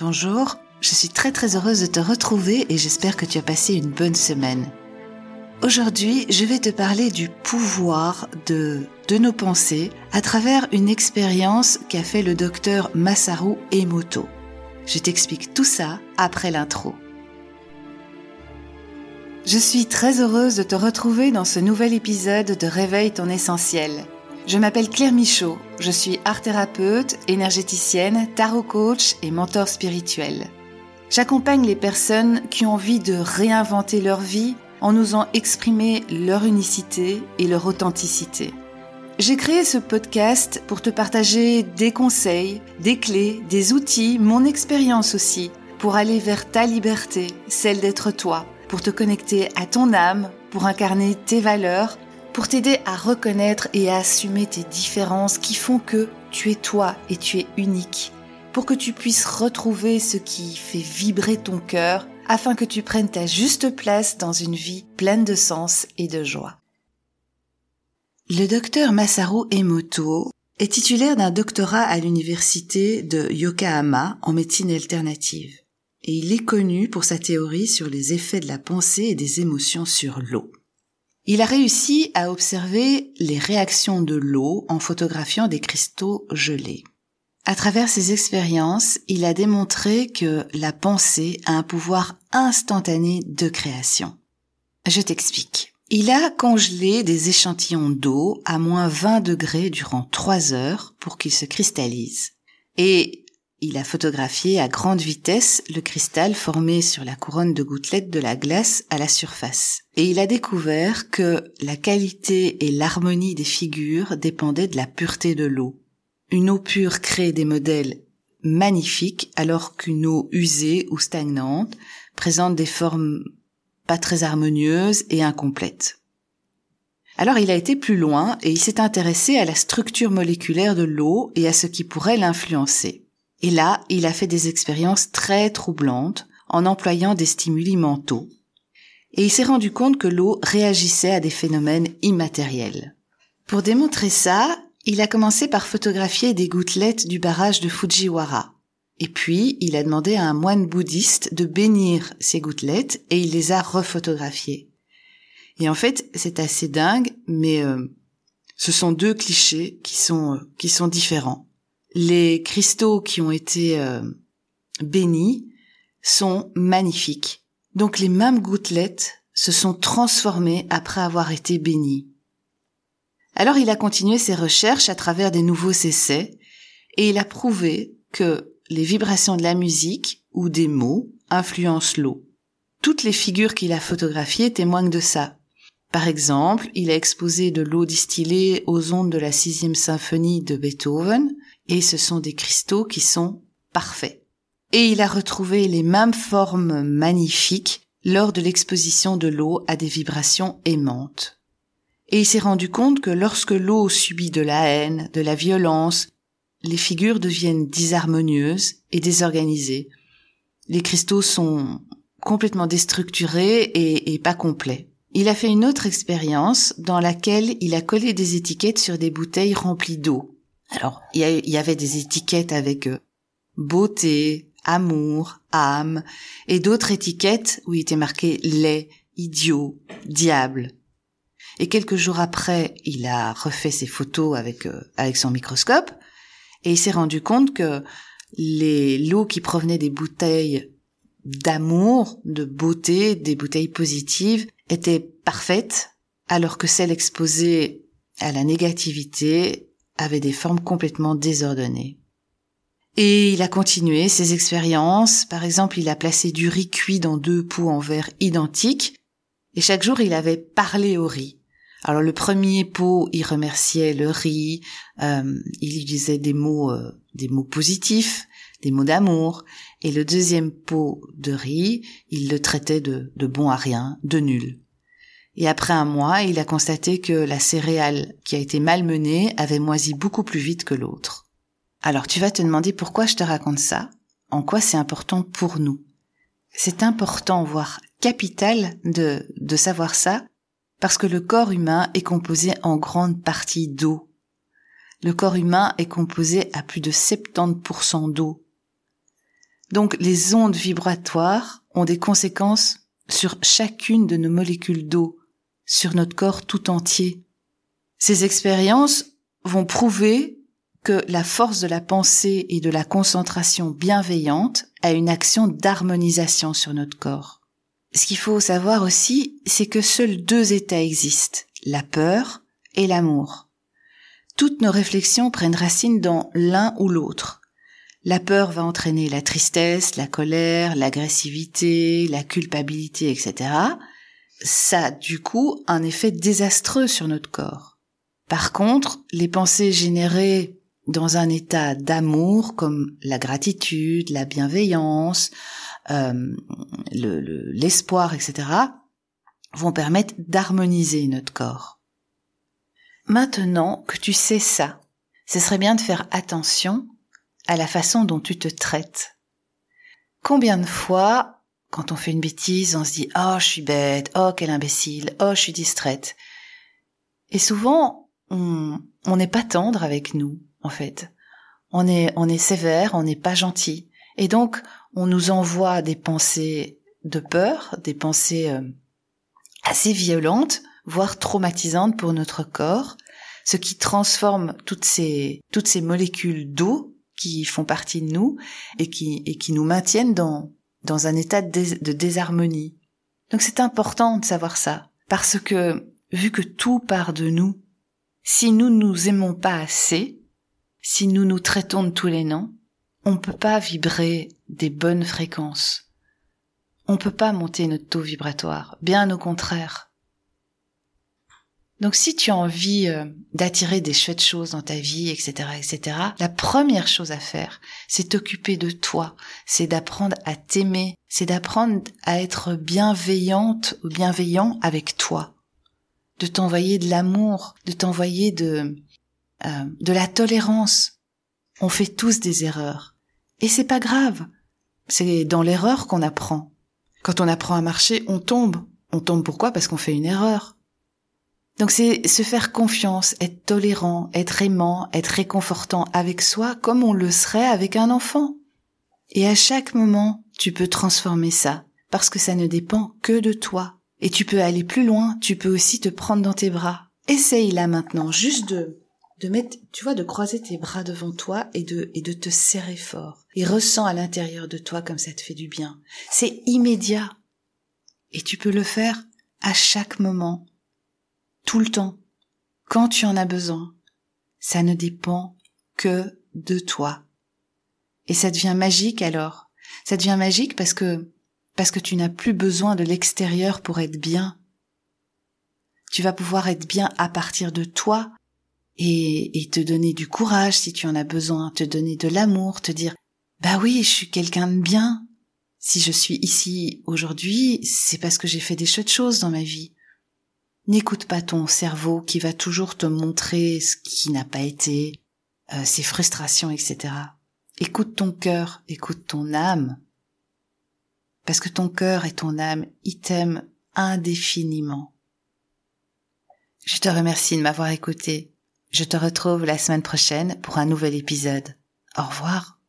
Bonjour, je suis très très heureuse de te retrouver et j'espère que tu as passé une bonne semaine. Aujourd'hui, je vais te parler du pouvoir de, de nos pensées à travers une expérience qu'a fait le docteur Masaru Emoto. Je t'explique tout ça après l'intro. Je suis très heureuse de te retrouver dans ce nouvel épisode de Réveille ton essentiel. Je m'appelle Claire Michaud, je suis art thérapeute, énergéticienne, tarot coach et mentor spirituel. J'accompagne les personnes qui ont envie de réinventer leur vie en osant exprimer leur unicité et leur authenticité. J'ai créé ce podcast pour te partager des conseils, des clés, des outils, mon expérience aussi, pour aller vers ta liberté, celle d'être toi, pour te connecter à ton âme, pour incarner tes valeurs, pour t'aider à reconnaître et à assumer tes différences qui font que tu es toi et tu es unique, pour que tu puisses retrouver ce qui fait vibrer ton cœur afin que tu prennes ta juste place dans une vie pleine de sens et de joie. Le docteur Masaru Emoto est titulaire d'un doctorat à l'université de Yokohama en médecine alternative et il est connu pour sa théorie sur les effets de la pensée et des émotions sur l'eau. Il a réussi à observer les réactions de l'eau en photographiant des cristaux gelés. À travers ses expériences, il a démontré que la pensée a un pouvoir instantané de création. Je t'explique. Il a congelé des échantillons d'eau à moins 20 degrés durant 3 heures pour qu'ils se cristallisent. Et il a photographié à grande vitesse le cristal formé sur la couronne de gouttelettes de la glace à la surface. Et il a découvert que la qualité et l'harmonie des figures dépendaient de la pureté de l'eau. Une eau pure crée des modèles magnifiques alors qu'une eau usée ou stagnante présente des formes pas très harmonieuses et incomplètes. Alors il a été plus loin et il s'est intéressé à la structure moléculaire de l'eau et à ce qui pourrait l'influencer. Et là, il a fait des expériences très troublantes en employant des stimuli mentaux. Et il s'est rendu compte que l'eau réagissait à des phénomènes immatériels. Pour démontrer ça, il a commencé par photographier des gouttelettes du barrage de Fujiwara. Et puis, il a demandé à un moine bouddhiste de bénir ces gouttelettes et il les a refotographiées. Et en fait, c'est assez dingue, mais euh, ce sont deux clichés qui sont euh, qui sont différents. Les cristaux qui ont été euh, bénis sont magnifiques. Donc les mêmes gouttelettes se sont transformées après avoir été bénies. Alors il a continué ses recherches à travers des nouveaux essais et il a prouvé que les vibrations de la musique ou des mots influencent l'eau. Toutes les figures qu'il a photographiées témoignent de ça. Par exemple, il a exposé de l'eau distillée aux ondes de la sixième symphonie de Beethoven, et ce sont des cristaux qui sont parfaits. Et il a retrouvé les mêmes formes magnifiques lors de l'exposition de l'eau à des vibrations aimantes et il s'est rendu compte que lorsque l'eau subit de la haine, de la violence, les figures deviennent disharmonieuses et désorganisées. Les cristaux sont complètement déstructurés et, et pas complets. Il a fait une autre expérience dans laquelle il a collé des étiquettes sur des bouteilles remplies d'eau. Alors, il y, avait des étiquettes avec euh, beauté, amour, âme, et d'autres étiquettes où il était marqué lait, idiot, diable. Et quelques jours après, il a refait ses photos avec euh, avec son microscope et il s'est rendu compte que les lots qui provenaient des bouteilles d'amour, de beauté, des bouteilles positives étaient parfaites, alors que celles exposées à la négativité avaient des formes complètement désordonnées. Et il a continué ses expériences. Par exemple, il a placé du riz cuit dans deux pots en verre identiques. Et chaque jour, il avait parlé au riz. Alors le premier pot, il remerciait le riz, euh, il lui disait des mots, euh, des mots positifs, des mots d'amour, et le deuxième pot de riz, il le traitait de, de bon à rien, de nul. Et après un mois, il a constaté que la céréale qui a été malmenée avait moisi beaucoup plus vite que l'autre. Alors tu vas te demander pourquoi je te raconte ça, en quoi c'est important pour nous? C'est important, voire capital, de, de savoir ça, parce que le corps humain est composé en grande partie d'eau. Le corps humain est composé à plus de 70% d'eau. Donc les ondes vibratoires ont des conséquences sur chacune de nos molécules d'eau, sur notre corps tout entier. Ces expériences vont prouver que la force de la pensée et de la concentration bienveillante a une action d'harmonisation sur notre corps. Ce qu'il faut savoir aussi, c'est que seuls deux états existent, la peur et l'amour. Toutes nos réflexions prennent racine dans l'un ou l'autre. La peur va entraîner la tristesse, la colère, l'agressivité, la culpabilité, etc. Ça du coup un effet désastreux sur notre corps. Par contre, les pensées générées dans un état d'amour comme la gratitude, la bienveillance, euh, l'espoir, etc., vont permettre d'harmoniser notre corps. Maintenant que tu sais ça, ce serait bien de faire attention à la façon dont tu te traites. Combien de fois, quand on fait une bêtise, on se dit oh je suis bête, oh quel imbécile, oh je suis distraite. Et souvent, on n'est pas tendre avec nous, en fait. On est on est sévère, on n'est pas gentil, et donc on nous envoie des pensées de peur, des pensées euh, assez violentes, voire traumatisantes pour notre corps, ce qui transforme toutes ces toutes ces molécules d'eau qui font partie de nous et qui, et qui nous maintiennent dans, dans un état de, désharmonie. Donc c'est important de savoir ça, parce que vu que tout part de nous, si nous ne nous aimons pas assez, si nous nous traitons de tous les noms, on ne peut pas vibrer des bonnes fréquences. On ne peut pas monter notre taux vibratoire, bien au contraire. Donc si tu as envie euh, d'attirer des chouettes choses dans ta vie, etc., etc., la première chose à faire, c'est t'occuper de toi, c'est d'apprendre à t'aimer, c'est d'apprendre à être bienveillante ou bienveillant avec toi, de t'envoyer de l'amour, de t'envoyer de euh, de la tolérance. On fait tous des erreurs et c'est pas grave. C'est dans l'erreur qu'on apprend. Quand on apprend à marcher, on tombe. On tombe pourquoi? Parce qu'on fait une erreur. Donc c'est se faire confiance, être tolérant, être aimant, être réconfortant avec soi comme on le serait avec un enfant. Et à chaque moment, tu peux transformer ça, parce que ça ne dépend que de toi. Et tu peux aller plus loin, tu peux aussi te prendre dans tes bras. Essaye là maintenant, juste de, de mettre, tu vois, de croiser tes bras devant toi et de, et de te serrer fort. Et ressens à l'intérieur de toi comme ça te fait du bien. C'est immédiat. Et tu peux le faire à chaque moment, tout le temps, quand tu en as besoin. Ça ne dépend que de toi. Et ça devient magique alors. Ça devient magique parce que parce que tu n'as plus besoin de l'extérieur pour être bien. Tu vas pouvoir être bien à partir de toi et, te donner du courage si tu en as besoin, te donner de l'amour, te dire bah oui, je suis quelqu'un de bien. Si je suis ici aujourd'hui, c'est parce que j'ai fait des chouettes choses dans ma vie. N'écoute pas ton cerveau qui va toujours te montrer ce qui n'a pas été, euh, ses frustrations, etc. Écoute ton cœur, écoute ton âme. Parce que ton cœur et ton âme, ils t'aiment indéfiniment. Je te remercie de m'avoir écouté. Je te retrouve la semaine prochaine pour un nouvel épisode. Au revoir.